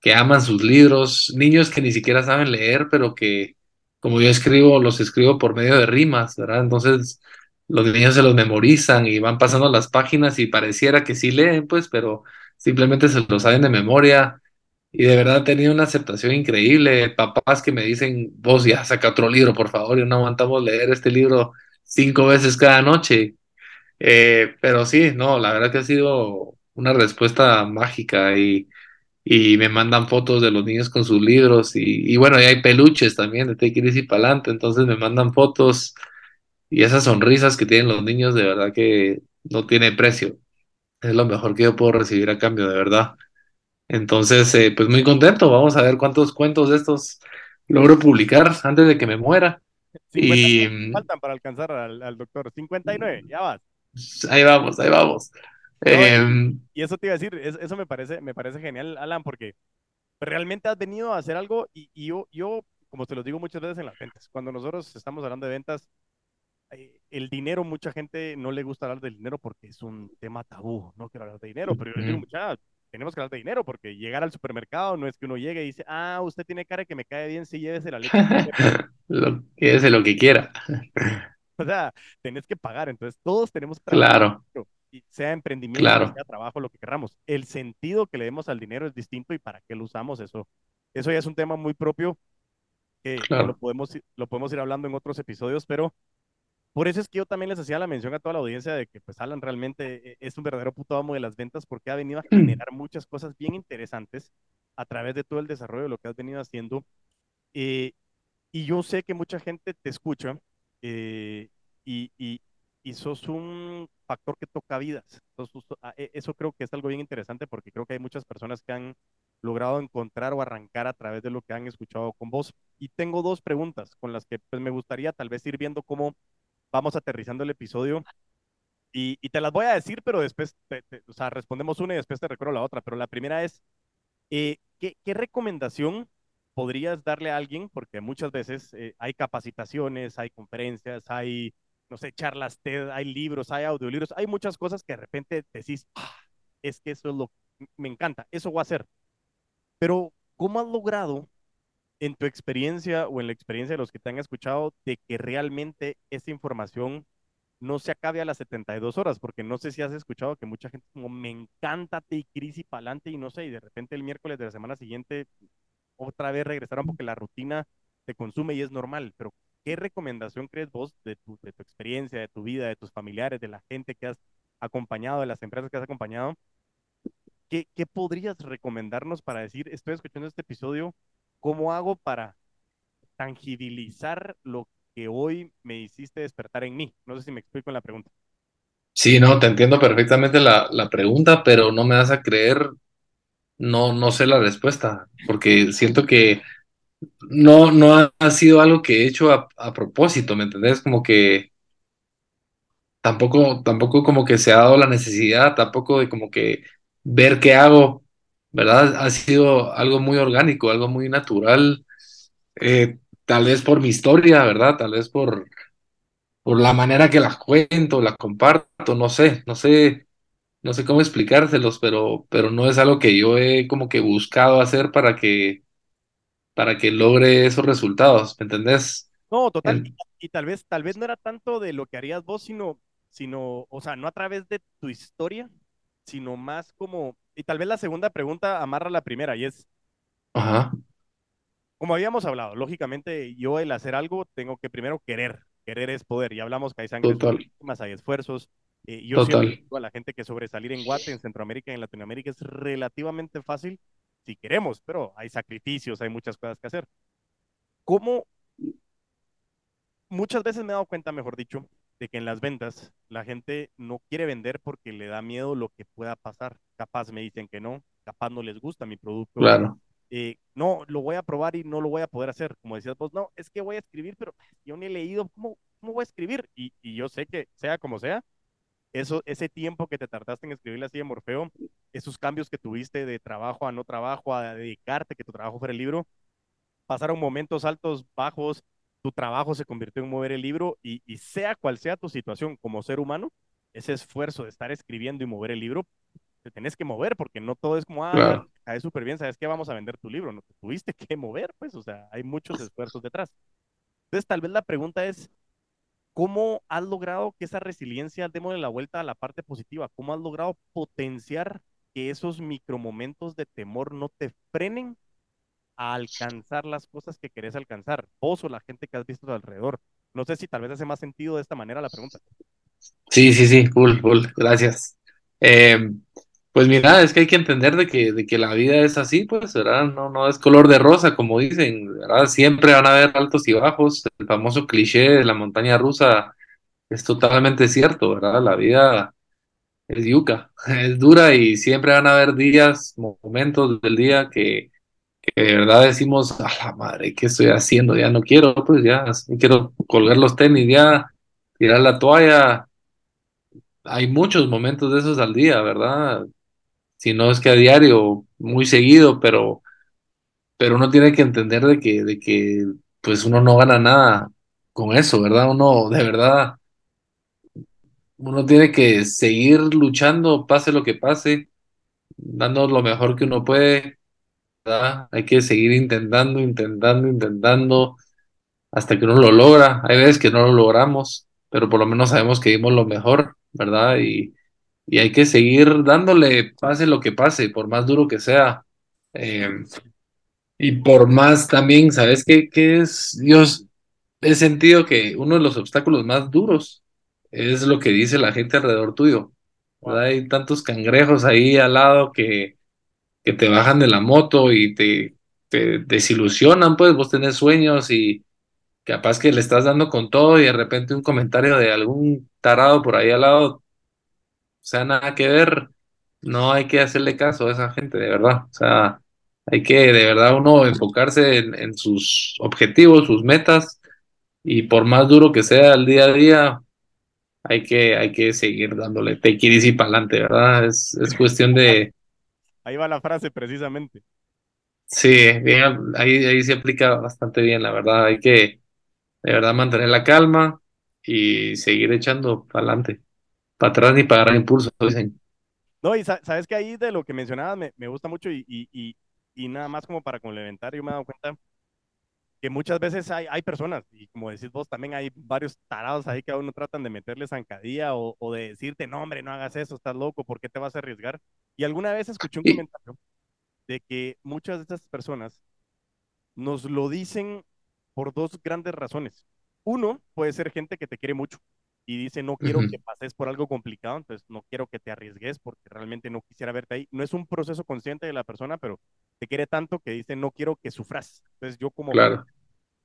que aman sus libros, niños que ni siquiera saben leer, pero que como yo escribo, los escribo por medio de rimas, ¿verdad? Entonces los niños se los memorizan y van pasando las páginas y pareciera que sí leen, pues, pero simplemente se los saben de memoria. Y de verdad he tenido una aceptación increíble. Papás que me dicen, vos ya saca otro libro, por favor, y no aguantamos leer este libro cinco veces cada noche. Eh, pero sí, no, la verdad que ha sido una respuesta mágica y, y me mandan fotos de los niños con sus libros y, y bueno, y hay peluches también de Take It Easy Palante, entonces me mandan fotos y esas sonrisas que tienen los niños de verdad que no tiene precio. Es lo mejor que yo puedo recibir a cambio, de verdad. Entonces, eh, pues muy contento. Vamos a ver cuántos cuentos de estos logro publicar antes de que me muera. 50 Y faltan para alcanzar al, al doctor. 59, ya vas. ahí vamos, ahí vamos. Y, Em, y eso te iba a decir, es- eso me parece, me parece genial, Alan, porque realmente has venido a hacer algo y, y yo, yo, como te lo digo muchas veces en las ventas, cuando nosotros estamos hablando de ventas, eh, el dinero, mucha gente no le gusta hablar del dinero porque es un tema tabú, no quiero hablar de dinero, pero yo les digo, ujú. mucha, tenemos que hablar de dinero porque llegar al supermercado no es que uno llegue y dice, ah, usted tiene cara que me cae bien, sí, llévese la leche. Lo que es lo que quiera. O sea, tenés que pagar, entonces todos tenemos que trabajar, Claro, dinero, sea emprendimiento, claro, sea trabajo, lo que queramos. El sentido que le demos al dinero es distinto y para qué lo usamos, eso, eso ya es un tema muy propio que, que lo claro. podemos, ir- lo podemos ir hablando en otros episodios, pero por eso es que yo también les hacía la mención a toda la audiencia de que pues Alan realmente eh, es un verdadero puto amo de las ventas porque ha venido a generar muchas cosas bien interesantes a través de todo el desarrollo de lo que has venido haciendo. Eh, y yo sé que mucha gente te escucha eh, y, y, y sos un factor que toca vidas. Sos- sos- a- e- eso creo que es algo bien interesante porque creo que hay muchas personas que han logrado encontrar o arrancar a través de lo que han escuchado con vos. Y tengo dos preguntas con las que pues, me gustaría tal vez ir viendo cómo vamos aterrizando el episodio. Y, y te las voy a decir, pero después, te- te- o sea, respondemos una y después te recuerdo la otra. Pero la primera es, eh, ¿qué, qué recomendación podrías darle a alguien? Porque muchas veces eh, hay capacitaciones, hay conferencias, hay, no sé, charlas TED, hay libros, hay audiolibros, hay muchas cosas que de repente decís, "Ah, es que eso es lo que me encanta, eso voy a hacer. Pero, ¿cómo has logrado? en tu experiencia o en la experiencia de los que te han escuchado, de que realmente esa información no se acabe a las 72 horas, porque no sé si has escuchado que mucha gente como me encanta te y crisis para adelante y no sé, y de repente el miércoles de la semana siguiente otra vez regresaron porque la rutina te consume y es normal, pero ¿qué recomendación crees vos de tu, de tu experiencia, de tu vida, de tus familiares, de la gente que has acompañado, de las empresas que has acompañado? ¿Qué, qué podrías recomendarnos para decir, estoy escuchando este episodio, ¿cómo hago para tangibilizar lo que hoy me hiciste despertar en mí? No sé si me explico en la pregunta. Sí, no, te entiendo perfectamente la, la pregunta, pero no me vas a creer, no, no sé la respuesta, porque siento que no, no ha, sido algo que he hecho a, propósito, ¿me entendés? Como que tampoco, tampoco como que se ha dado la necesidad, tampoco de como que ver qué hago, ¿verdad? Ha sido algo muy orgánico, algo muy natural, eh, tal vez por mi historia, ¿verdad? Tal vez por, por la manera que la cuento, la comparto, no sé, no sé, no sé cómo explicárselos, pero, pero no es algo que yo he como que buscado hacer para que, para que logre esos resultados, ¿me entendés? No, total. Y, En- y tal vez, tal vez no era tanto de lo que harías vos, sino, sino, o sea, no a través de tu historia, sino más como, y tal vez la segunda pregunta amarra la primera, y es, ajá, como habíamos hablado, lógicamente yo el hacer algo tengo que primero querer, querer es poder, y hablamos que hay sangre, lágrimas, hay esfuerzos. Eh, yo siempre total, digo a la gente que sobresalir en Guate, en Centroamérica y en Latinoamérica es relativamente fácil si queremos, pero hay sacrificios, hay muchas cosas que hacer. ¿Cómo muchas veces me he dado cuenta, mejor dicho, de que en las ventas la gente no quiere vender porque le da miedo lo que pueda pasar. Capaz me dicen que no, capaz no les gusta mi producto, claro, eh, no, lo voy a probar y no lo voy a poder hacer. Como decías vos, no, es que voy a escribir, pero yo ni he leído, ¿cómo, cómo voy a escribir? Y, y yo sé que, sea como sea, eso, ese tiempo que te tardaste en escribir así de Morfeo, esos cambios que tuviste de trabajo a no trabajo, a dedicarte, que tu trabajo fuera el libro, pasaron momentos altos, bajos, tu trabajo se convirtió en mover el libro y, y sea cual sea tu situación como ser humano, ese esfuerzo de estar escribiendo y mover el libro, te tenés que mover porque no todo es como, ah, claro. cae súper bien, sabes que vamos a vender tu libro, no te tuviste que mover, pues, o sea, hay muchos esfuerzos detrás. Entonces, tal vez la pregunta es, ¿cómo has logrado que esa resiliencia, démosle la vuelta a la parte positiva, cómo has logrado potenciar que esos micromomentos de temor no te frenen a alcanzar las cosas que querés alcanzar, vos o la gente que has visto a tu alrededor. No sé si tal vez hace más sentido de esta manera la pregunta. Sí, sí, sí, cool, cool, gracias. Eh, pues mira, es que hay que entender de que, de que la vida es así, pues, ¿verdad? No, no es color de rosa, como dicen, ¿verdad? Siempre van a haber altos y bajos. El famoso cliché de la montaña rusa es totalmente cierto, ¿verdad? La vida es yuca, es dura y siempre van a haber días, momentos del día que, que de verdad decimos, a la madre, ¿qué estoy haciendo? Ya no quiero, pues ya, quiero colgar los tenis, ya, tirar la toalla hay muchos momentos de esos al día, ¿verdad? Si no es que a diario, muy seguido, pero, pero uno tiene que entender de que, de que pues uno no gana nada con eso, ¿verdad? Uno de verdad, uno tiene que seguir luchando, pase lo que pase, dando lo mejor que uno puede, ¿verdad? Hay que seguir intentando, intentando, intentando hasta que uno lo logra. Hay veces que no lo logramos, pero por lo menos sabemos que dimos lo mejor, ¿verdad? Y y hay que seguir dándole, pase lo que pase, por más duro que sea. Eh, y por más también, ¿sabes qué, qué es? Dios, he sentido que uno de los obstáculos más duros es lo que dice la gente alrededor tuyo. Hay tantos cangrejos ahí al lado que, que te bajan de la moto y te, te desilusionan, pues vos tenés sueños y capaz que le estás dando con todo y de repente un comentario de algún tarado por ahí al lado o sea, nada que ver, no hay que hacerle caso a esa gente, de verdad. O sea, hay que de verdad uno enfocarse en, en sus objetivos, sus metas, y por más duro que sea el día a día, hay que, hay que seguir dándole it easy para adelante, ¿verdad? Es, es cuestión de, Ahí va la frase precisamente. sí, bien, ahí, ahí se aplica bastante bien, la verdad. Hay que de verdad mantener la calma y seguir echando para adelante, para atrás ni para agarrar impulso, dicen. No, y sa- sabes que ahí de lo que mencionabas me, me gusta mucho y, y, y, y nada más como para complementar, yo me he dado cuenta, que muchas veces hay, hay personas, y como decís vos, también hay varios tarados ahí que a uno tratan de meterle zancadilla o, o de decirte, no, hombre, no hagas eso, estás loco, ¿por qué te vas a arriesgar? Y alguna vez escuché un comentario de que muchas de estas personas nos lo dicen por dos grandes razones. Uno, puede ser gente que te quiere mucho y dice, no quiero que ujú, pases por algo complicado, entonces no quiero que te arriesgues porque realmente no quisiera verte ahí. No es un proceso consciente de la persona, pero te quiere tanto que dice, no quiero que sufras. Entonces yo como claro.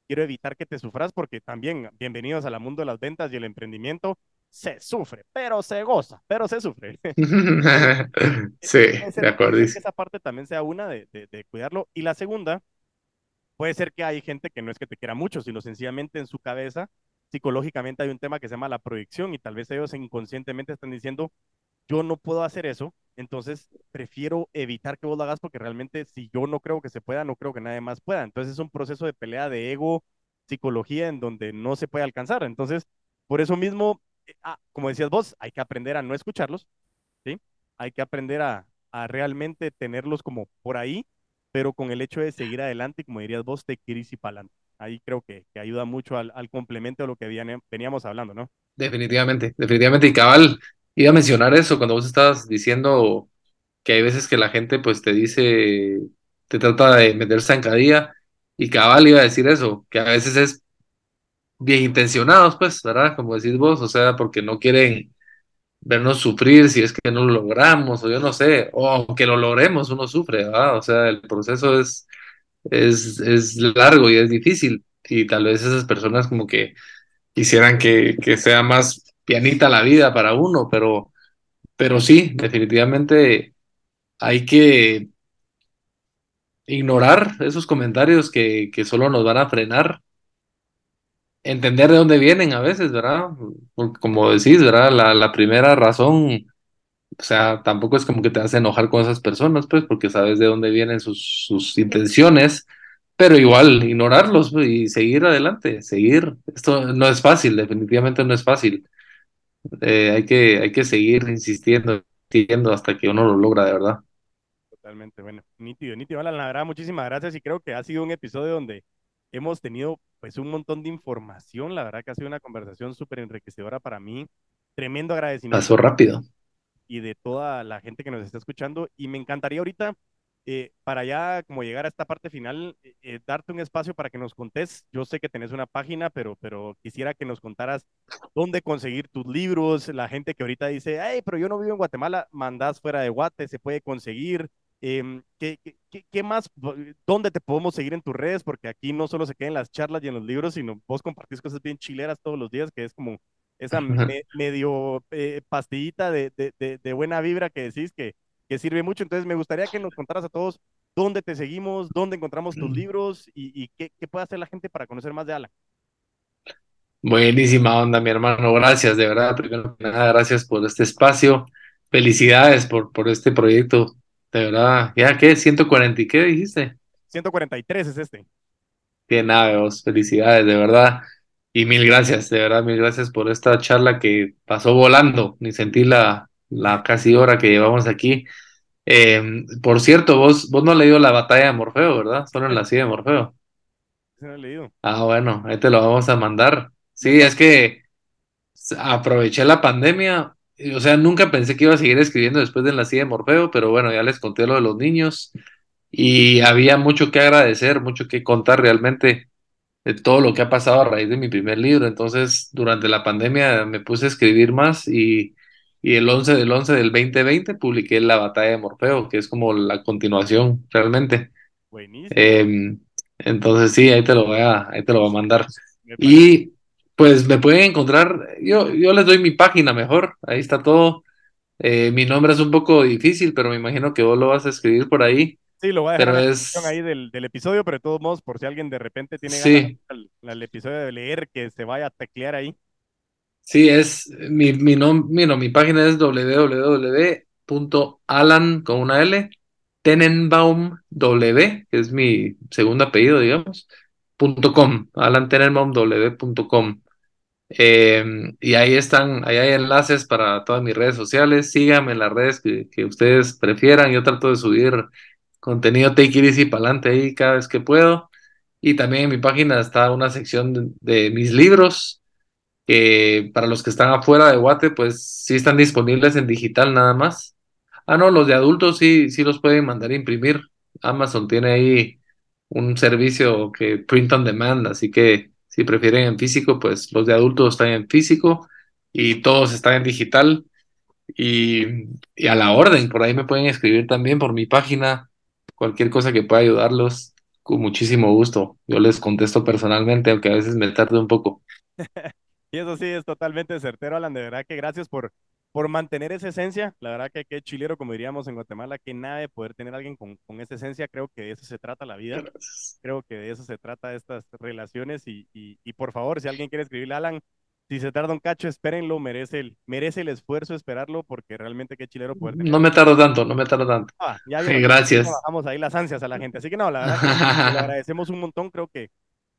quiero evitar que te sufras porque también, bienvenidos al mundo de las ventas y el emprendimiento, se sufre, pero se goza, pero se sufre. Sí, puede de ser, puede acuerdo. que esa parte también sea una de, de, de cuidarlo. Y la segunda, puede ser que hay gente que no es que te quiera mucho, sino sencillamente en su cabeza, psicológicamente hay un tema que se llama la proyección y tal vez ellos inconscientemente están diciendo, yo no puedo hacer eso, entonces prefiero evitar que vos lo hagas porque realmente si yo no creo que se pueda, no creo que nadie más pueda. Entonces es un proceso de pelea de ego, psicología en donde no se puede alcanzar. Entonces, por eso mismo, eh, ah, como decías vos, hay que aprender a no escucharlos, ¿sí? Hay que aprender a, realmente tenerlos como por ahí, pero con el hecho de seguir adelante como dirías vos, te quieres y para adelante. Ahí creo que, que ayuda mucho al, complemento de lo que veníamos hablando, ¿no? Definitivamente, definitivamente. Y cabal, iba a mencionar eso cuando vos estabas diciendo que hay veces que la gente pues te dice, te trata de meter zancadilla. Y cabal iba a decir eso, que a veces es bien intencionados, pues, ¿verdad? Como decís vos, o sea, porque no quieren vernos sufrir si es que no lo logramos, o yo no sé, o aunque lo logremos, uno sufre, ¿verdad? O sea, el proceso es, es, es largo y es difícil, y tal vez esas personas como que quisieran que, que sea más pianita la vida para uno, pero, pero sí, definitivamente hay que ignorar esos comentarios que, que solo nos van a frenar entender de dónde vienen a veces, ¿verdad? Como decís, ¿verdad? La, la primera razón, o sea, tampoco es como que te hace enojar con esas personas, pues, porque sabes de dónde vienen sus, sus intenciones, pero igual, ignorarlos pues, y seguir adelante, seguir. Esto no es fácil, definitivamente no es fácil. Eh, hay que, hay que seguir insistiendo, insistiendo hasta que uno lo logra de verdad. Totalmente, bueno, nítido, nítido. Alan, la verdad, muchísimas gracias y creo que ha sido un episodio donde hemos tenido pues un montón de información. La verdad que ha sido una conversación súper enriquecedora para mí. Tremendo agradecimiento Pasó rápido. Y de toda la gente que nos está escuchando. Y me encantaría ahorita, eh, para ya como llegar a esta parte final, eh, eh, darte un espacio para que nos contés. Yo sé que tenés una página, pero, pero quisiera que nos contaras dónde conseguir tus libros. La gente que ahorita dice, hey, pero yo no vivo en Guatemala, mandás fuera de Guate, se puede conseguir. Em, ¿qué, qué, qué- qué más? ¿Dónde te podemos seguir en tus redes? Porque aquí no solo se quedan las charlas y en los libros, sino vos compartís cosas bien chileras todos los días, que es como esa me- medio eh, pastillita de, de, de, de buena vibra que decís que, que sirve mucho. Entonces, me gustaría que nos contaras a todos dónde te seguimos, dónde encontramos tus libros y, y qué, qué puede hacer la gente para conocer más de Alan. Buenísima onda, mi hermano. Gracias, de verdad. Primero que nada, gracias por este espacio. Felicidades por, por este proyecto. De verdad. ¿Ya qué? ¿140 y qué dijiste? 143 es este. Nave, vos. Felicidades, de verdad. Y mil gracias, de verdad, mil gracias por esta charla que pasó volando. Ni sentí la, la casi hora que llevamos aquí. Eh, por cierto, vos, vos no has leído la batalla de Morfeo, ¿verdad? Solo en la silla de Morfeo. Se lo he leído. Ah, bueno, ahí te lo vamos a mandar. Sí, es que aproveché la pandemia, o sea, nunca pensé que iba a seguir escribiendo después de la silla de Morfeo, pero bueno, ya les conté lo de los niños y había mucho que agradecer, mucho que contar realmente de todo lo que ha pasado a raíz de mi primer libro. Entonces, durante la pandemia me puse a escribir más y, y el 11 del 11 del 2020 publiqué La Batalla de Morfeo, que es como la continuación realmente. Buenísimo. Eh, entonces sí, ahí te lo voy a, ahí te lo voy a mandar. Y pues me pueden encontrar, yo, yo les doy mi página mejor, ahí está todo. Eh, mi nombre es un poco difícil, pero me imagino que vos lo vas a escribir por ahí, Sí, lo voy a dejar en pero la descripción ahí es, del, del episodio, pero de todos modos, por si alguien de repente tiene ganas sí, al, al episodio de leer, que se vaya a teclear ahí. sí, es, mi, mi, nom- mi, no, mi página es www.alan con una L, Tenenbaum W, que es mi segundo apellido, digamos, punto com, alantenenbaumw.com. Eh, y ahí están, ahí hay enlaces para todas mis redes sociales. Síganme en las redes que, que ustedes prefieran. Yo trato de subir contenido take it easy para adelante ahí cada vez que puedo. Y también en mi página está una sección de, mis libros, que para los que están afuera de Guate, pues sí están disponibles en digital nada más. Ah, no, los de adultos sí, sí los pueden mandar a imprimir. Amazon tiene ahí un servicio que print on demand, así que si prefieren en físico, pues los de adultos están en físico y todos están en digital y a la orden. Por ahí me pueden escribir también por mi página, cualquier cosa que pueda ayudarlos, con muchísimo gusto. Yo les contesto personalmente, aunque a veces me tarde un poco. Y eso sí es totalmente certero, Alan. De verdad que gracias por, por mantener esa esencia. La verdad que qué chilero, como diríamos en Guatemala, que nada de poder tener a alguien con, con esa esencia. Creo que de eso se trata la vida. Gracias. Creo que de eso se trata estas relaciones. Y, y, y por favor, si alguien quiere escribirle a Alan, si se tarda un cacho, espérenlo. Merece el, merece el esfuerzo esperarlo, porque realmente qué chilero poder tener. No me tardo tanto, no me tardo tanto. Ah, ya vieron, Gracias. bajamos ahí las ansias a la gente. Así que no, la verdad que le agradecemos un montón. Creo que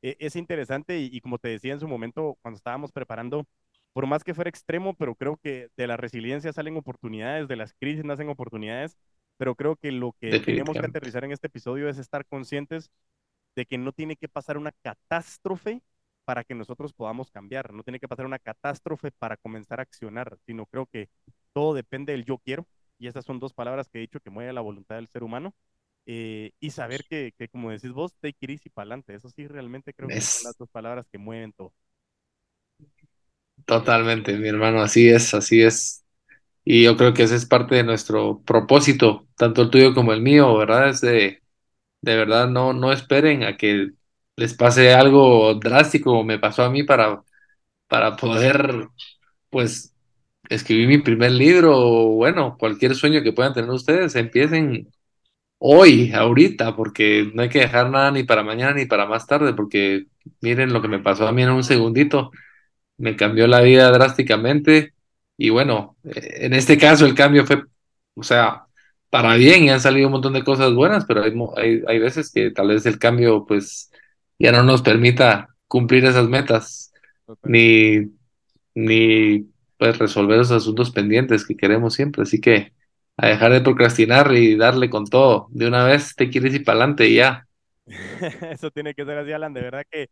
eh, es interesante y, y como te decía en su momento, cuando estábamos preparando por más que fuera extremo, pero creo que de la resiliencia salen oportunidades, de las crisis nacen oportunidades, pero creo que lo que tenemos que aterrizar en este episodio es estar conscientes de que no tiene que pasar una catástrofe para que nosotros podamos cambiar, no tiene que pasar una catástrofe para comenzar a accionar, sino creo que todo depende del yo quiero, y esas son dos palabras que he dicho que mueve la voluntad del ser humano, eh, y saber que, que, como decís vos, take it easy para adelante, eso sí, realmente creo que son las dos palabras que mueven todo. totalmente, mi hermano, así es, así es. Y yo creo que ese es parte de nuestro propósito, tanto el tuyo como el mío, ¿verdad? Es de, de verdad no, no esperen a que les pase algo drástico como me pasó a mí para, para poder, pues, escribir mi primer libro bueno, cualquier sueño que puedan tener ustedes, empiecen hoy, ahorita, porque no hay que dejar nada ni para mañana ni para más tarde, porque miren lo que me pasó a mí en un segundito. Me cambió la vida drásticamente y bueno, eh, en este caso el cambio fue, o sea, para bien y han salido un montón de cosas buenas, pero hay, hay, hay veces que tal vez el cambio pues ya no nos permita cumplir esas metas ni, ni pues resolver esos asuntos pendientes que queremos siempre, así que a dejar de procrastinar y darle con todo, de una vez te quieres ir para adelante y ya. Eso tiene que ser así, Alan. De verdad que,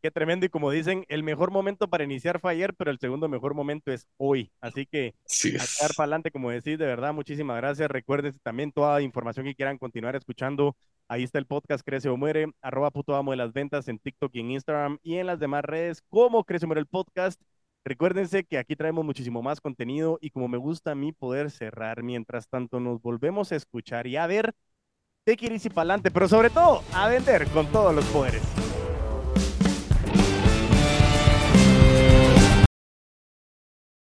que tremendo. Y como dicen, el mejor momento para iniciar fue ayer, pero el segundo mejor momento es hoy. Así que a echar es. para adelante, como decís, de verdad, muchísimas gracias. Recuerden también toda información que quieran continuar escuchando. Ahí está el podcast Crece o Muere, arroba puto amo de las ventas en TikTok y en Instagram y en las demás redes como Crece o Muere el podcast. Recuérdense que aquí traemos muchísimo más contenido y como me gusta a mí poder cerrar, mientras tanto nos volvemos a escuchar y a ver, te quieres ir para adelante, pero sobre todo a vender con todos los poderes.